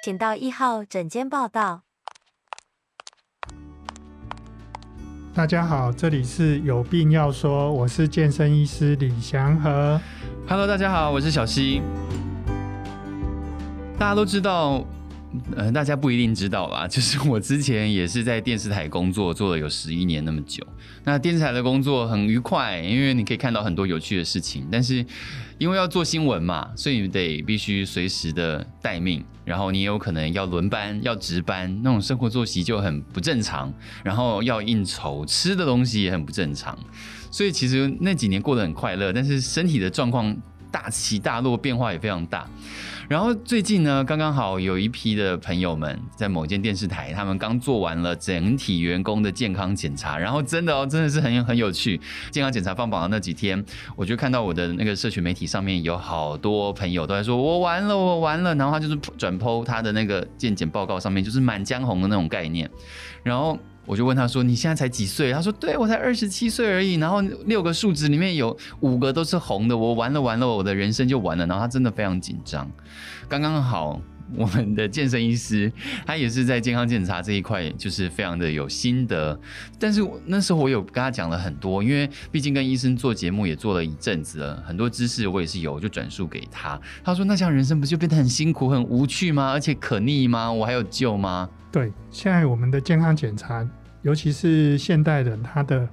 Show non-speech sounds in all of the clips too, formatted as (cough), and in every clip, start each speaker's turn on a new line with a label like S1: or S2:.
S1: 请到一号诊间报到。
S2: 大家好，这里是有病要说，我是健身医师李祥和。
S3: Hello，大家好，我是小溪。大家都知道。呃，大家不一定知道啦，(laughs) 就是我之前也是在电视台工作，做了有十一年那么久。那电视台的工作很愉快，因为你可以看到很多有趣的事情。但是因为要做新闻嘛，所以你得必须随时的待命，然后你也有可能要轮班、要值班，那种生活作息就很不正常。然后要应酬，吃的东西也很不正常。所以其实那几年过得很快乐，但是身体的状况大起大落，变化也非常大。然后最近呢，刚刚好有一批的朋友们在某间电视台，他们刚做完了整体员工的健康检查，然后真的哦，真的是很很有趣。健康检查放榜的那几天，我就看到我的那个社群媒体上面有好多朋友都在说：“我完了，我完了。”然后他就是转剖他的那个健检报告上面就是满江红的那种概念，然后。我就问他说：“你现在才几岁？”他说：“对，我才二十七岁而已。”然后六个数字里面有五个都是红的，我完了完了，我的人生就完了。然后他真的非常紧张。刚刚好，我们的健身医师他也是在健康检查这一块，就是非常的有心得。但是那时候我有跟他讲了很多，因为毕竟跟医生做节目也做了一阵子了，很多知识我也是有，就转述给他。他说：“那这样人生不就变得很辛苦、很无趣吗？而且可逆吗？我还有救吗？”
S2: 对，现在我们的健康检查。尤其是现代人，他的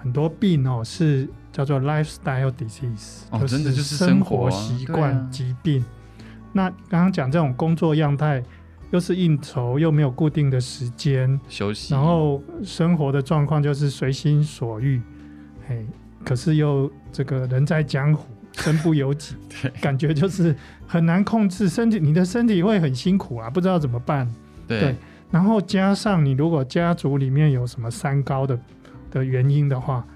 S2: 很多病哦，是叫做 lifestyle disease，
S3: 哦，真的就是
S2: 生活习惯疾病。那刚刚讲这种工作样态，又是应酬，又没有固定的时间
S3: 休息，
S2: 然后生活的状况就是随心所欲，嘿，可是又这个人在江湖，(laughs) 身不由己，感觉就是很难控制身体，你的身体会很辛苦啊，不知道怎么办，
S3: 对。
S2: 对然后加上你如果家族里面有什么三高的的原因的话，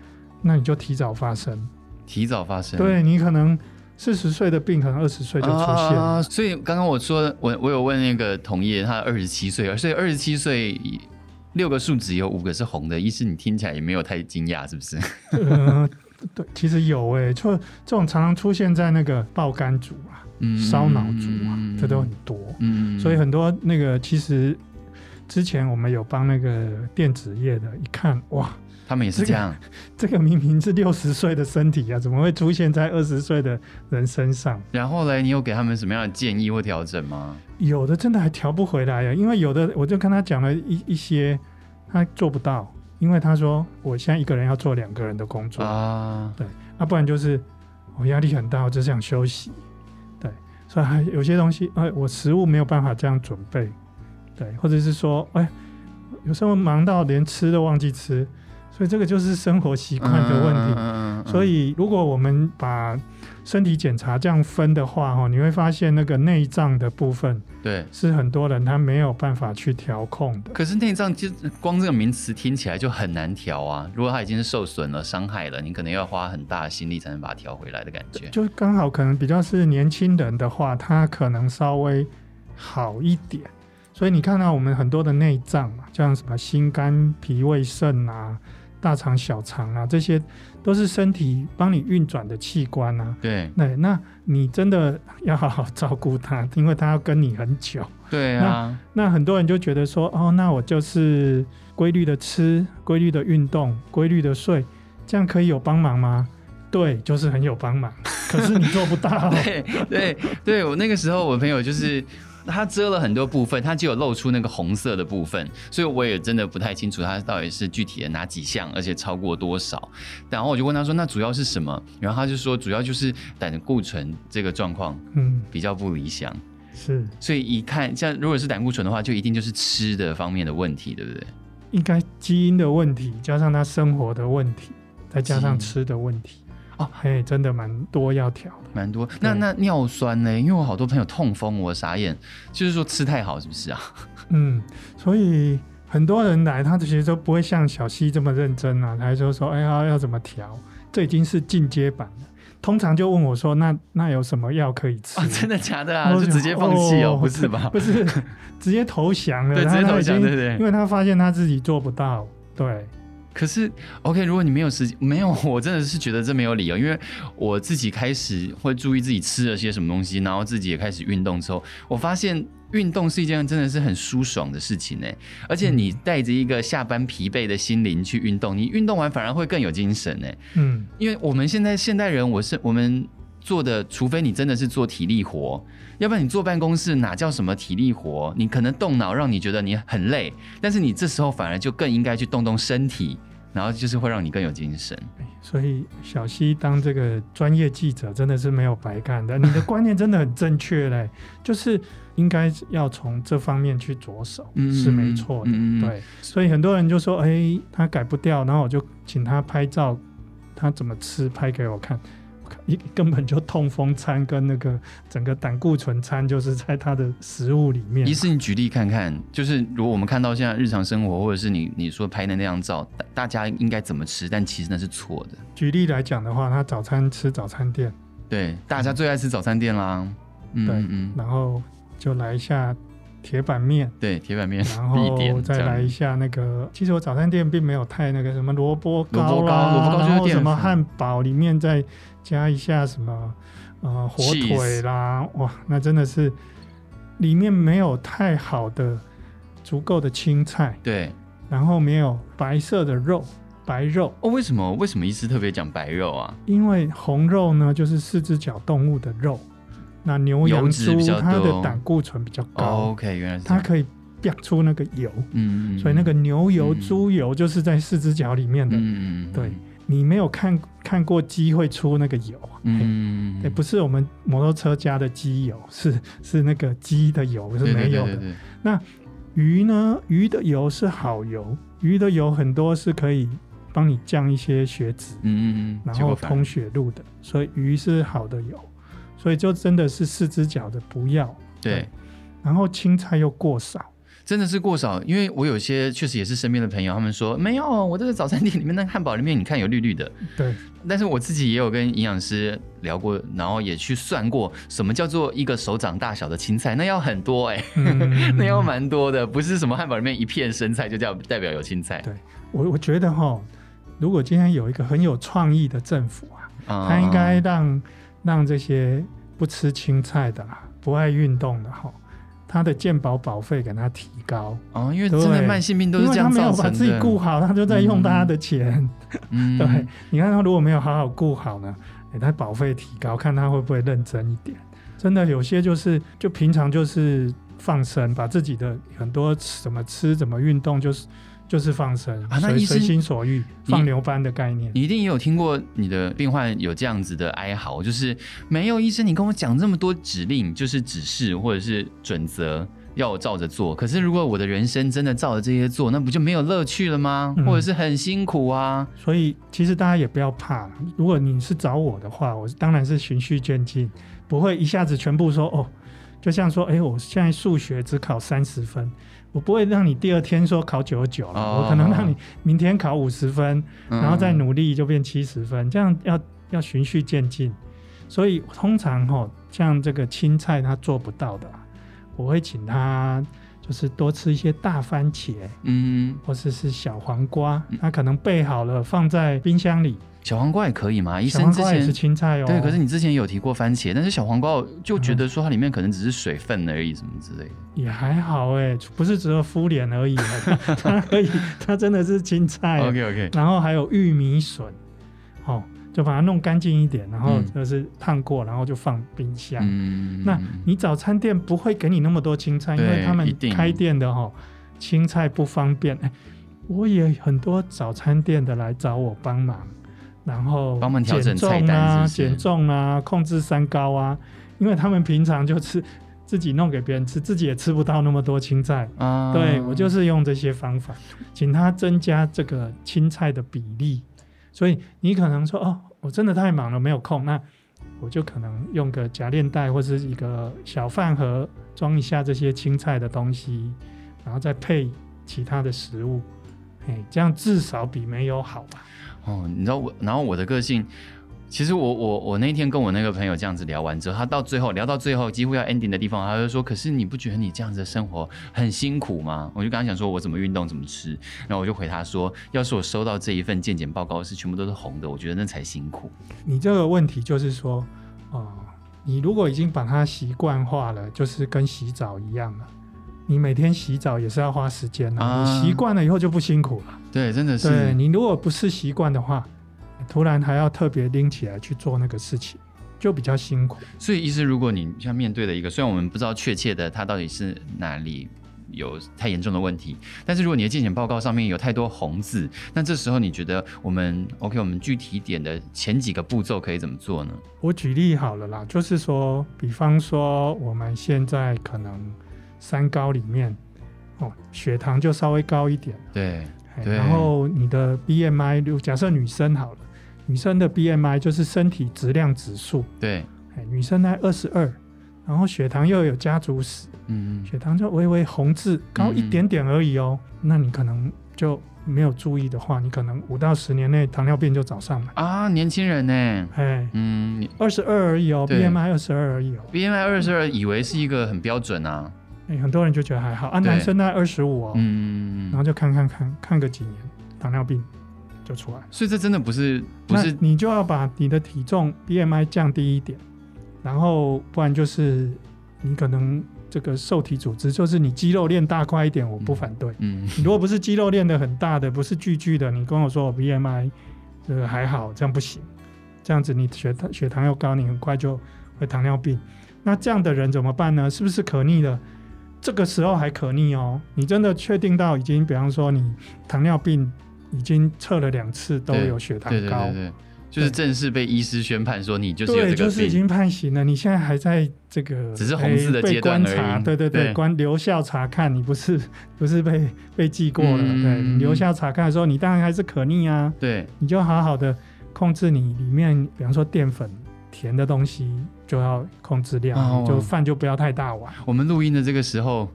S2: 那你就提早发生，
S3: 提早发生。
S2: 对，你可能四十岁的病，可能二十岁就出现了。
S3: 啊，所以刚刚我说，我我有问那个同业，他二十七岁，所以二十七岁六个数值有五个是红的，意思你听起来也没有太惊讶，是不是？
S2: 呃，对，其实有诶，就这种常常出现在那个爆肝族啊、嗯、烧脑族啊，嗯、这都很多。嗯，所以很多那个其实。之前我们有帮那个电子业的，一看哇，
S3: 他们也是这样。
S2: 这个、这个明明是六十岁的身体啊，怎么会出现在二十岁的人身上？
S3: 然后呢，你有给他们什么样的建议或调整吗？
S2: 有的真的还调不回来呀，因为有的我就跟他讲了一一些，他做不到，因为他说我现在一个人要做两个人的工作啊，对，那、啊、不然就是我压力很大，我只想休息，对，所以还有些东西，哎，我食物没有办法这样准备。对，或者是说，哎，有时候忙到连吃都忘记吃，所以这个就是生活习惯的问题。嗯嗯嗯、所以，如果我们把身体检查这样分的话，哈，你会发现那个内脏的部分，对，是很多人他没有办法去调控的。
S3: 可是内脏就光这个名词听起来就很难调啊！如果它已经是受损了、伤害了，你可能要花很大的心力才能把它调回来的感觉。
S2: 就刚好可能比较是年轻人的话，他可能稍微好一点。所以你看到我们很多的内脏嘛，像什么心肝脾胃肾啊、大肠小肠啊，这些都是身体帮你运转的器官啊。
S3: 对，
S2: 那，那你真的要好好照顾它，因为它要跟你很久。
S3: 对啊。
S2: 那，那很多人就觉得说，哦，那我就是规律的吃、规律的运动、规律的睡，这样可以有帮忙吗？对，就是很有帮忙。可是你做不到。(laughs)
S3: 对对对，我那个时候我朋友就是。它遮了很多部分，它只有露出那个红色的部分，所以我也真的不太清楚它到底是具体的哪几项，而且超过多少。然后我就问他说：“那主要是什么？”然后他就说：“主要就是胆固醇这个状况，嗯，比较不理想。”
S2: 是，
S3: 所以一看像如果是胆固醇的话，就一定就是吃的方面的问题，对不对？
S2: 应该基因的问题，加上他生活的问题，再加上吃的问题。哦，嘿，真的蛮多要调的，
S3: 蛮多。那那尿酸呢？因为我好多朋友痛风，我傻眼，就是说吃太好是不是啊？(laughs)
S2: 嗯，所以很多人来，他其实都不会像小溪这么认真啊，他就说：“哎呀，要怎么调？”这已经是进阶版了。通常就问我说：“那那有什么药可以吃？”
S3: 哦，真的假的啊？就直接放弃哦？不是吧？
S2: 不是，(laughs) 直接投降了。
S3: 对，直接投降，对对对。
S2: 因为他发现他自己做不到，对。
S3: 可是，OK，如果你没有时间，没有，(laughs) 我真的是觉得这没有理由，因为我自己开始会注意自己吃了些什么东西，然后自己也开始运动之后，我发现运动是一件真的是很舒爽的事情呢。而且你带着一个下班疲惫的心灵去运动，你运动完反而会更有精神呢。嗯，因为我们现在现代人，我是我们做的，除非你真的是做体力活，要不然你坐办公室哪叫什么体力活？你可能动脑让你觉得你很累，但是你这时候反而就更应该去动动身体。然后就是会让你更有精神，
S2: 所以小希当这个专业记者真的是没有白干的。你的观念真的很正确嘞，就是应该要从这方面去着手，嗯、是没错的。嗯、对，所以很多人就说：“哎，他改不掉。”然后我就请他拍照，他怎么吃拍给我看。一根本就痛风餐跟那个整个胆固醇餐，就是在它的食物里面。
S3: 医师，你举例看看，就是如果我们看到现在日常生活，或者是你你说拍的那张照，大家应该怎么吃？但其实那是错的。
S2: 举例来讲的话，他早餐吃早餐店，
S3: 对，大家最爱吃早餐店啦。嗯、
S2: 对，嗯，然后就来一下铁板面，
S3: 对，铁板面，
S2: 然后再来一下那个。其实我早餐店并没有太那个什么萝卜糕啦，萝卜糕，糕然后什么汉堡里面再。加一下什么呃火腿啦哇，那真的是里面没有太好的足够的青菜，
S3: 对，
S2: 然后没有白色的肉，白肉。
S3: 哦，为什么？为什么医师特别讲白肉啊？
S2: 因为红肉呢，就是四只脚动物的肉，那牛羊猪它的胆固醇比较高，
S3: 哦，OK，原来是
S2: 它可以飙出那个油，嗯，所以那个牛油、嗯、猪油就是在四只脚里面的，嗯，对。你没有看看过鸡会出那个油，嗯，也不是我们摩托车加的机油，(laughs) 是是那个鸡的油是没有的。对对对对对。那鱼呢？鱼的油是好油，鱼的油很多是可以帮你降一些血脂，嗯嗯，然后通血路的，所以鱼是好的油，所以就真的是四只脚的不要，
S3: 对，对，
S2: 然后青菜又过少。
S3: 真的是过少，因为我有些确实也是身边的朋友，他们说没有，我这个早餐店里面那汉堡里面，你看有绿绿的。对。但是我自己也有跟营养师聊过，然后也去算过什么叫做一个手掌大小的青菜，那要很多哎、欸，嗯、(laughs) 那要蛮多的，不是什么汉堡里面一片生菜就叫代表有青菜。
S2: 对，我我觉得哈，如果今天有一个很有创意的政府啊，嗯、他应该让让这些不吃青菜的、不爱运动的哈。他的健保保费给他提高
S3: 哦，因为真的慢性病都是这样造成的。因为他没有把自己顾好，他就在用他的钱。嗯、(laughs) 对，你看他如果没有好好顾好呢，给、欸、他保费提高，看他会不会认真一点。真的有些就是，就平常就是放生，把自己的很多怎么吃、怎么运动，就是。就是放生啊，那随心所欲，放牛般的概念。你一定也有听过你的病患有这样子的哀嚎，就是没有医生，你跟我讲这么多指令，就是指示或者是准则，要我照着做。可是如果我的人生真的照着这些做，那不就没有乐趣了吗？或者是很辛苦啊？
S2: 所以其实大家也不要怕，如果你是找我的话，我当然是循序渐进，不会一下子全部说哦。就像说，哎、欸，我现在数学只考三十分。我不会让你第二天说考九十九了，我可能让你明天考五十分，然后再努力就变七十分，这样要要循序渐进。所以通常哈，像这个青菜他做不到的，我会请他就是多吃一些大番茄，嗯，或者是小黄瓜，它可能备好了放在冰箱里。
S3: 小黄瓜也可以吗？医生之前
S2: 是青菜哦。
S3: 对，可是你之前有提过番茄，但是小黄瓜就觉得说它里面可能只是水分而已，什么之类的。
S2: 也还好哎，不是只有敷脸而已，(laughs) 它可以，它真的是青菜。
S3: OK OK。
S2: 然后还有玉米笋，哦，就把它弄干净一点，然后就是烫过，然后就放冰箱。嗯。那你早餐店不会给你那么多青菜，因为他们开店的哈，青菜不方便。哎，我也很多早餐店的来找我帮忙。然后帮忙调整菜单啊，减重啊，控制三高啊，因为他们平常就吃自己弄给别人吃，自己也吃不到那么多青菜。啊，对，我就是用这些方法，请他增加这个青菜的比例。所以你可能说哦，我真的太忙了，没有空，那我就可能用个夹链袋或是一个小饭盒装一下这些青菜的东西，然后再配其他的食物，哎，这样至少比没有好吧。
S3: 哦，你知道我，然后我的个性，其实我我我那天跟我那个朋友这样子聊完之后，他到最后聊到最后几乎要 ending 的地方，他就说：“可是你不觉得你这样子的生活很辛苦吗？”我就跟他讲说：“我怎么运动怎么吃。”然后我就回他说：“要是我收到这一份健检报告是全部都是红的，我觉得那才辛苦。”
S2: 你这个问题就是说，哦、呃，你如果已经把它习惯化了，就是跟洗澡一样了。你每天洗澡也是要花时间的，啊，你习惯了以后就不辛苦了。
S3: 对，真的是。
S2: 对，你如果不是习惯的话，突然还要特别拎起来去做那个事情，就比较辛苦。
S3: 所以，意思如果你像面对的一个，虽然我们不知道确切的它到底是哪里有太严重的问题，但是如果你的健检报告上面有太多红字，那这时候你觉得我们 OK？我们具体点的前几个步骤可以怎么做呢？
S2: 我举例好了啦，就是说，比方说我们现在可能。三高里面，哦，血糖就稍微高一点。
S3: 对，
S2: 对。然后你的 BMI，假设女生好了，女生的 BMI 就是身体质量指数。
S3: 对，
S2: 女生在二十二，然后血糖又有家族史，嗯，血糖就微微红字高一点点而已哦。嗯、那你可能就没有注意的话，你可能五到十年内糖尿病就找上了。
S3: 啊。年轻人呢？
S2: 哎，嗯，二十二而已哦，BMI 二十二而已哦
S3: ，BMI 二十二以为是一个很标准啊。
S2: 欸、很多人就觉得还好。啊，男生在二十五哦，嗯，然后就看看看看个几年，糖尿病就出来。
S3: 所以这真的不是不是，
S2: 你就要把你的体重 BMI 降低一点，然后不然就是你可能这个受体组织，就是你肌肉练大块一点，我不反对。嗯，嗯，你如果不是肌肉练得很大的，不是巨巨的，你跟我说我 BMI 这个还好，这样不行，这样子你血糖血糖又高，你很快就会糖尿病。那这样的人怎么办呢？是不是可逆的？这个时候还可逆哦，你真的确定到已经，比方说你糖尿病已经测了两次都有血糖高，对对对对，
S3: 就是正式被医师宣判说你就是有这个病，
S2: 对，就是已经判刑了。你现在还在这个
S3: 只是红字的阶段而已，
S2: 对对对，观留校查看，你不是 (laughs) 不是被被记过了，嗯、对，你留校查看的时候，你当然还是可逆啊，
S3: 对，
S2: 你就好好的控制你里面，比方说淀粉。甜的东西就要控制量，哦、就饭就不要太大碗。
S3: 我们录音的这个时候，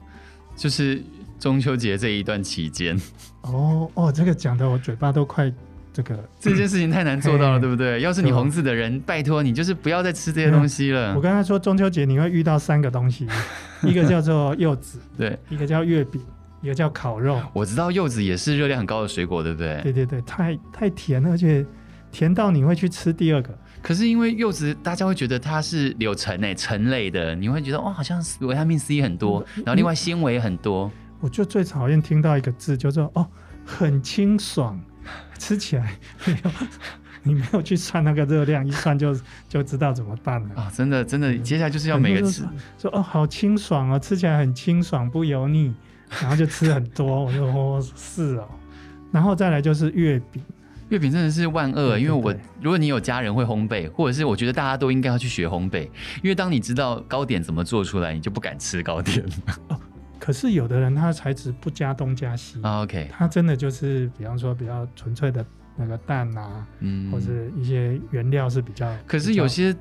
S3: 就是中秋节这一段期间。
S2: 哦哦，这个讲的我嘴巴都快这个。
S3: 这件事情太难做到了，对不对？要是你红字的人，拜托你就是不要再吃这些东西了。
S2: 我刚才说中秋节你会遇到三个东西，(laughs) 一个叫做柚子，
S3: 对，
S2: 一个叫月饼，一个叫烤肉。
S3: 我知道柚子也是热量很高的水果，对不对？
S2: 对对对，太太甜了，而且甜到你会去吃第二个。
S3: 可是因为柚子，大家会觉得它是柳橙诶，橙类的，你会觉得哦，好像是维他命 C 很多，然后另外纤维很多。
S2: 我就最讨厌听到一个字，叫做哦，很清爽，吃起来没有，(laughs) 你没有去算那个热量，一算就就知道怎么办了啊！
S3: 真的真的，接下来就是要每个吃，
S2: 说哦，好清爽哦，吃起来很清爽，不油腻，然后就吃很多。(laughs) 我说哦，是哦，然后再来就是月饼。
S3: 月饼真的是万恶，因为我如果你有家人会烘焙，或者是我觉得大家都应该要去学烘焙，因为当你知道糕点怎么做出来，你就不敢吃糕点了。
S2: 哦，可是有的人他的材质不加东加西
S3: 啊，OK，
S2: 他真的就是比方说比较纯粹的那个蛋啊，嗯，或者一些原料是比较，
S3: 可是有些。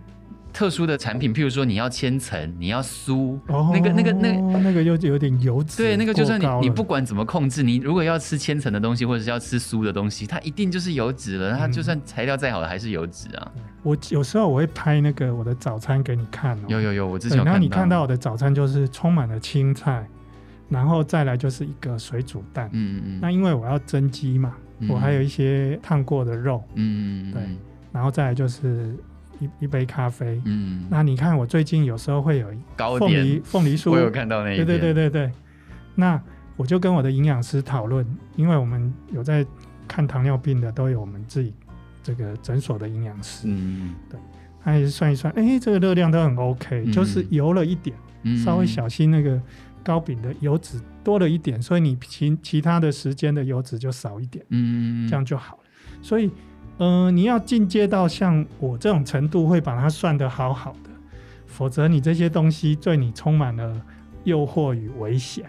S3: 特殊的产品，譬如说你要千层，你要酥，哦、那个、那个、那个、
S2: 那个又有点油脂。
S3: 对，那个就算你你不管怎么控制，你如果要吃千层的东西，或者是要吃酥的东西，它一定就是油脂了。它就算材料再好了，还是油脂啊。
S2: 我有时候我会拍那个我的早餐给你看哦。
S3: 有有有，我之前有看到。
S2: 然后你看到我的早餐就是充满了青菜，然后再来就是一个水煮蛋。嗯嗯嗯。那因为我要蒸鸡嘛，我还有一些烫过的肉。嗯嗯嗯。对，然后再来就是。一一杯咖啡，嗯，那你看我最近有时候会有凤梨凤梨酥，
S3: 我有看到那一，
S2: 对对对对对，那我就跟我的营养师讨论，因为我们有在看糖尿病的，都有我们自己这个诊所的营养师，嗯，对，他也是算一算，哎、欸，这个热量都很 OK，嗯，就是油了一点，嗯，稍微小心那个糕饼的油脂多了一点，所以你其其他的时间的油脂就少一点，嗯，这样就好了，所以。嗯、呃，你要进阶到像我这种程度，会把它算得好好的，否则你这些东西对你充满了诱惑与危险。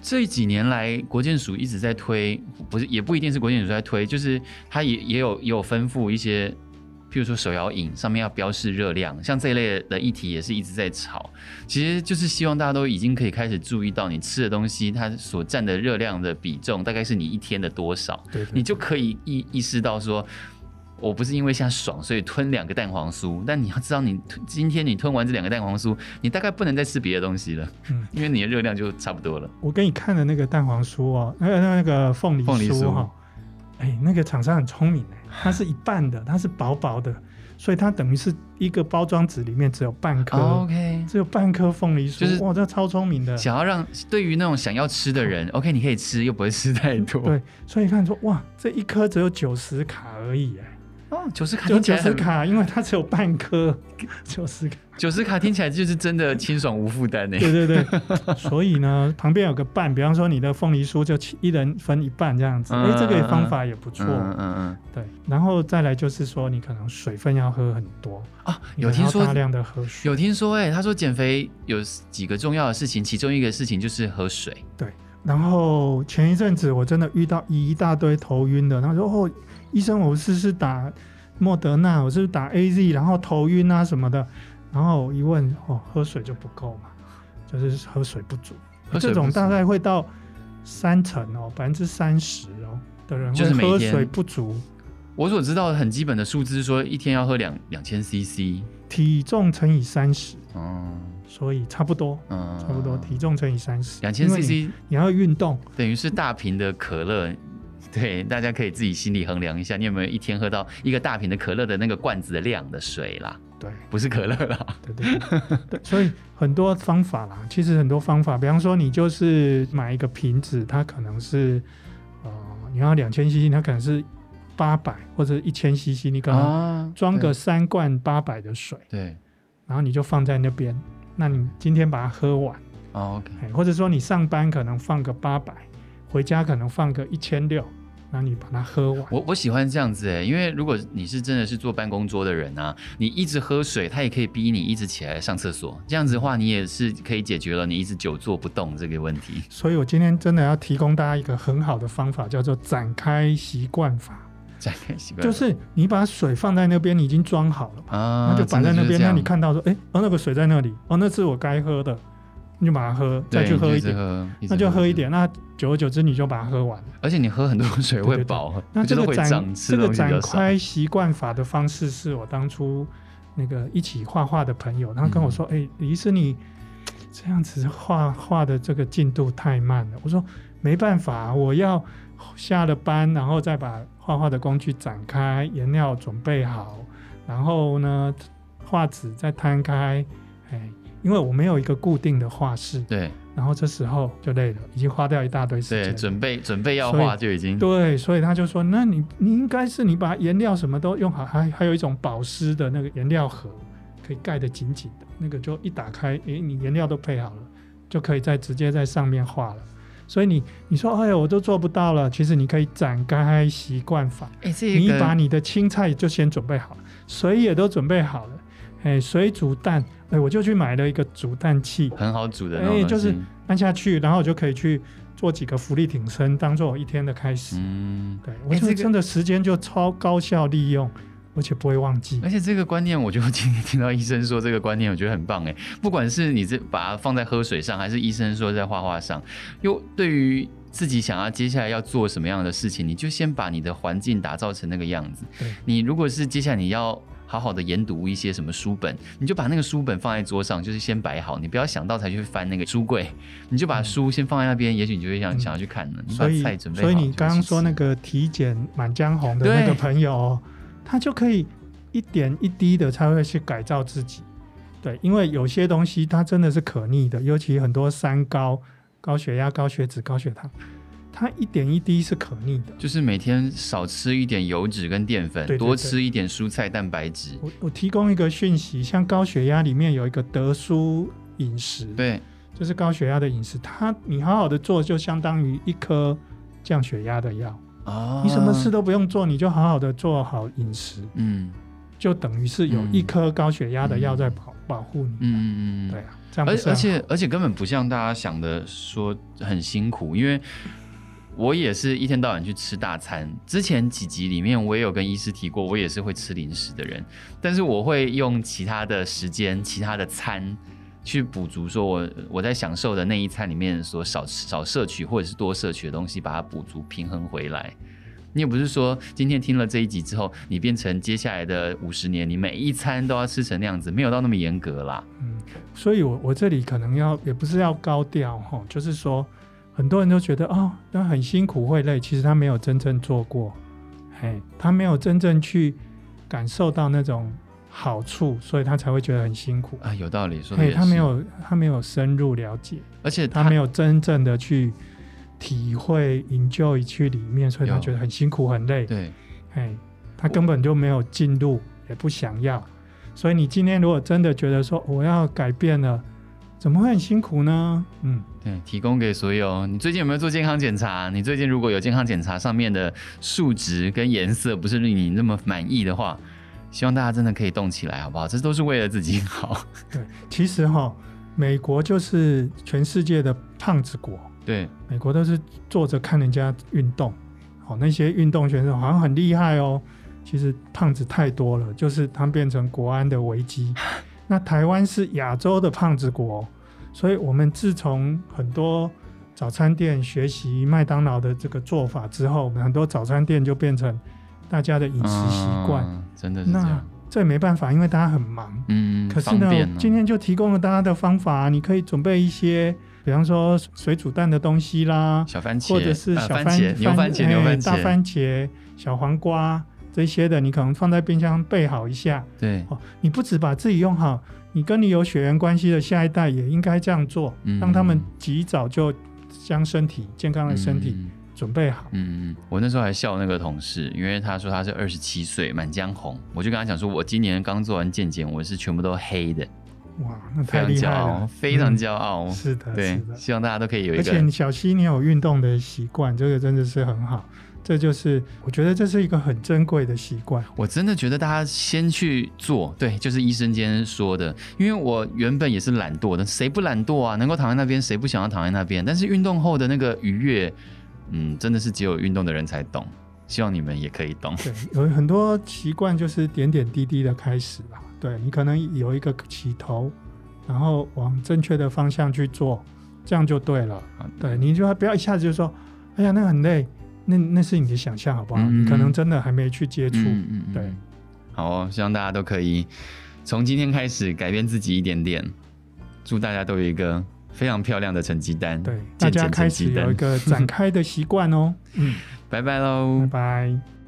S3: 这几年来，国建署一直在推，不是也不一定是国建署在推，就是它也也有也有吩咐一些，譬如说手摇饮上面要标示热量，像这一类的议题也是一直在炒。其实就是希望大家都已经可以开始注意到，你吃的东西它所占的热量的比重，大概是你一天的多少，对对对，你就可以意意识到说。我不是因为现在爽，所以吞两个蛋黄酥。但你要知道，你今天你吞完这两个蛋黄酥，你大概不能再吃别的东西了，嗯，因为你的热量就差不多了。
S2: 我给你看的那个蛋黄酥哦，那个那个凤梨酥哈，哎，那个厂商很聪明哎，它是一半的，它是薄薄的，所以它等于是一个包装纸里面只有半
S3: 颗、
S2: 只有半颗凤梨酥，就是哇，这超聪明的。
S3: 想要让对于那种想要吃的人，OK，你可以吃，又不会吃太多。
S2: 对，所以看说哇，这一颗只有九十卡而已哎。
S3: 哦，九十卡，
S2: 就九十卡，因为它只有半颗，(laughs) 九十卡，
S3: 九十卡听起来就是真的清爽无负担呢。
S2: 对对对，所以呢，旁边有个半，比方说你的凤梨酥就一人分一半这样子，哎、嗯，这个方法也不错。嗯嗯嗯，对。然后再来就是说，你可能水分要喝很多
S3: 啊，有听说
S2: 大量的喝水，
S3: 有听说哎、欸，他说减肥有几个重要的事情，其中一个事情就是喝水。
S2: 对。然后前一阵子我真的遇到一大堆头晕的，他说哦。医生，我是是打莫德纳，我是打 AZ，然后头晕啊什么的，然后一问哦，喝水就不够嘛，就是喝水不足，这种大概会到三成哦，百分之三十哦的人会喝水不足。
S3: 我所知道的很基本的数字是说，一天要喝两两千 CC，
S2: 体重乘以三十，哦，所以差不多，嗯，差不多体重乘以三十，
S3: 两千 CC，你，
S2: 要运动，
S3: 等于是大瓶的可乐。(laughs) 对，大家可以自己心里衡量一下，你有没有一天喝到一个大瓶的可乐的那个罐子的量的水啦？
S2: 对，
S3: 不是可乐啦。
S2: 对对对，对，(laughs) 所以很多方法啦，其实很多方法，比方说你就是买一个瓶子，它可能是呃，你要两千 CC，它可能是八百或者一千 CC，你可能装个三罐八百的水，
S3: 对，
S2: 然后你就放在那边，那你今天把它喝完，
S3: 哦，OK，
S2: 或者说你上班可能放个八百，回家可能放个一千六。那你把它喝完。
S3: 我我喜欢这样子哎，因为如果你是真的是坐办公桌的人啊，你一直喝水，它也可以逼你一直起来上厕所。这样子的话，你也是可以解决了你一直久坐不动这个问题。
S2: 所以我今天真的要提供大家一个很好的方法，叫做展开习惯法。就是你把水放在那边，你已经装好了啊，那就摆在那边。那你看到说，哎，哦，那个水在那里，哦，那是我该喝的。你就把它喝，再去喝一点，那就喝一点。那久而久之，你就把它喝完了。
S3: 而且你喝很多水会饱。
S2: 那这个展这个展开习惯法的方式，是我当初那个一起画画的朋友，他跟我说：“哎、嗯，李医师，你这样子画画的这个进度太慢了。”我说：“没办法，我要下了班，然后再把画画的工具展开，颜料准备好，然后呢，画纸再摊开，哎。”因为我没有一个固定的画室，
S3: 对，
S2: 然后这时候就累了，已经花掉一大堆时间。
S3: 对，准备准备要画就已经
S2: 对，所以他就说：“那你你应该是你把颜料什么都用好，还还有一种保湿的那个颜料盒，可以盖得紧紧的，那个就一打开，诶，你颜料都配好了，就可以再直接在上面画了。所以你你说，哎呀，我都做不到了。其实你可以展开习惯法，你把你的青菜就先准备好了，水也都准备好了。”哎，水煮蛋，哎，我就去买了一个煮蛋器，
S3: 很好煮的
S2: 哎，就是按下去，然后我就可以去做几个浮力挺身，当做我一天的开始。嗯，对，我觉得真的时间就超高效利用，而且不会忘记。
S3: 而且这个观念，我就今天听到医生说这个观念，我觉得很棒哎。不管是你这把它放在喝水上，还是医生说在画画上，又对于自己想要接下来要做什么样的事情，你就先把你的环境打造成那个样子。
S2: 对，
S3: 你如果是接下来你要。好好的研读一些什么书本，你就把那个书本放在桌上，就是先摆好，你不要想到才去翻那个书柜，你就把书先放在那边，嗯、也许你就会想想要去看了。
S2: 所以，
S3: 你把菜准备好，
S2: 所以你刚刚说那个体检《满江红》的那个朋友，他就可以一点一滴的才会去改造自己。对，因为有些东西它真的是可逆的，尤其很多三高、高血压、高血脂、高血糖。它一点一滴是可逆的，
S3: 就是每天少吃一点油脂跟淀粉，对对对，多吃一点蔬菜蛋白质。
S2: 我我提供一个讯息，像高血压里面有一个德舒饮食，
S3: 对，
S2: 就是高血压的饮食，它你好好的做，就相当于一颗降血压的药啊。你什么事都不用做，你就好好的做好饮食，嗯，就等于是有一颗高血压的药在保、嗯、保护你。嗯嗯嗯，对啊，这样而
S3: 而且而且根本不像大家想的说很辛苦，因为。我也是一天到晚去吃大餐。之前几集里面，我也有跟医师提过，我也是会吃零食的人。但是我会用其他的时间、其他的餐去补足，说我我在享受的那一餐里面所少少摄取或者是多摄取的东西，把它补足平衡回来。你也不是说今天听了这一集之后，你变成接下来的五十年，你每一餐都要吃成那样子，没有到那么严格啦。
S2: 嗯，所以我我这里可能要也不是要高调哈，就是说。很多人都觉得哦，那很辛苦会累，其实他没有真正做过，嘿，他没有真正去感受到那种好处，所以他才会觉得很辛苦
S3: 啊。有道理，说的。
S2: 他没有，他没有深入了解，
S3: 而且他，
S2: 他没有真正的去体会、enjoy 去里面，所以他觉得很辛苦、很累。
S3: 对，
S2: 哎，他根本就没有进入，也不想要。所以你今天如果真的觉得说我要改变了，怎么会很辛苦呢？嗯，
S3: 对，提供给所有。你最近有没有做健康检查？你最近如果有健康检查上面的数值跟颜色不是令你那么满意的话，希望大家真的可以动起来，好不好？这都是为了自己好。
S2: 对，其实哈，美国就是全世界的胖子国。
S3: 对，
S2: 美国都是坐着看人家运动，哦，那些运动选手好像很厉害哦。其实胖子太多了，就是他们变成国安的危机。(laughs) 那台湾是亚洲的胖子国，所以我们自从很多早餐店学习麦当劳的这个做法之后，我们很多早餐店就变成。大家的饮食习惯、
S3: 嗯、真的是这样，那
S2: 这也没办法，因为大家很忙。
S3: 嗯，
S2: 可是呢，今天就提供了大家的方法，你可以准备一些，比方说水煮蛋的东西啦，
S3: 小番茄，
S2: 或者是小番、
S3: 番茄、牛番茄、牛番茄、
S2: 大番茄、小黄瓜这些的，你可能放在冰箱备好一下。
S3: 对，
S2: 哦，你不止把自己用好，你跟你有血缘关系的下一代也应该这样做，嗯、让他们及早就将身体健康的身体。嗯准备好。
S3: 嗯，我那时候还笑那个同事，因为他说他是二十七岁，满江红。我就跟他讲说，我今年刚做完健检，我是全部都黑的。
S2: 哇，那太厉害了，
S3: 非常骄傲。
S2: 嗯、是的，
S3: 对，希望大家都可以有一个。
S2: 而且小溪，你有运动的习惯，这个真的是很好。这就是我觉得这是一个很珍贵的习惯。
S3: 我真的觉得大家先去做，对，就是医生今天说的。因为我原本也是懒惰的，谁不懒惰啊？能够躺在那边，谁不想要躺在那边？但是运动后的那个愉悦。嗯，真的是只有运动的人才懂，希望你们也可以懂。
S2: 对，有很多习惯就是点点滴滴的开始吧。对，你可能有一个起头，然后往正确的方向去做，这样就对了。对，你就不要一下子就说，哎呀，那很累，那那是你的想象，好不好？嗯，你可能真的还没去接触。嗯，嗯，嗯，对，
S3: 好哦，希望大家都可以从今天开始改变自己一点点。祝大家都有一个。非常漂亮的成绩单，
S2: 对，大家开始有一个展开的习惯哦。(laughs) 嗯，
S3: 拜拜喽，
S2: 拜拜。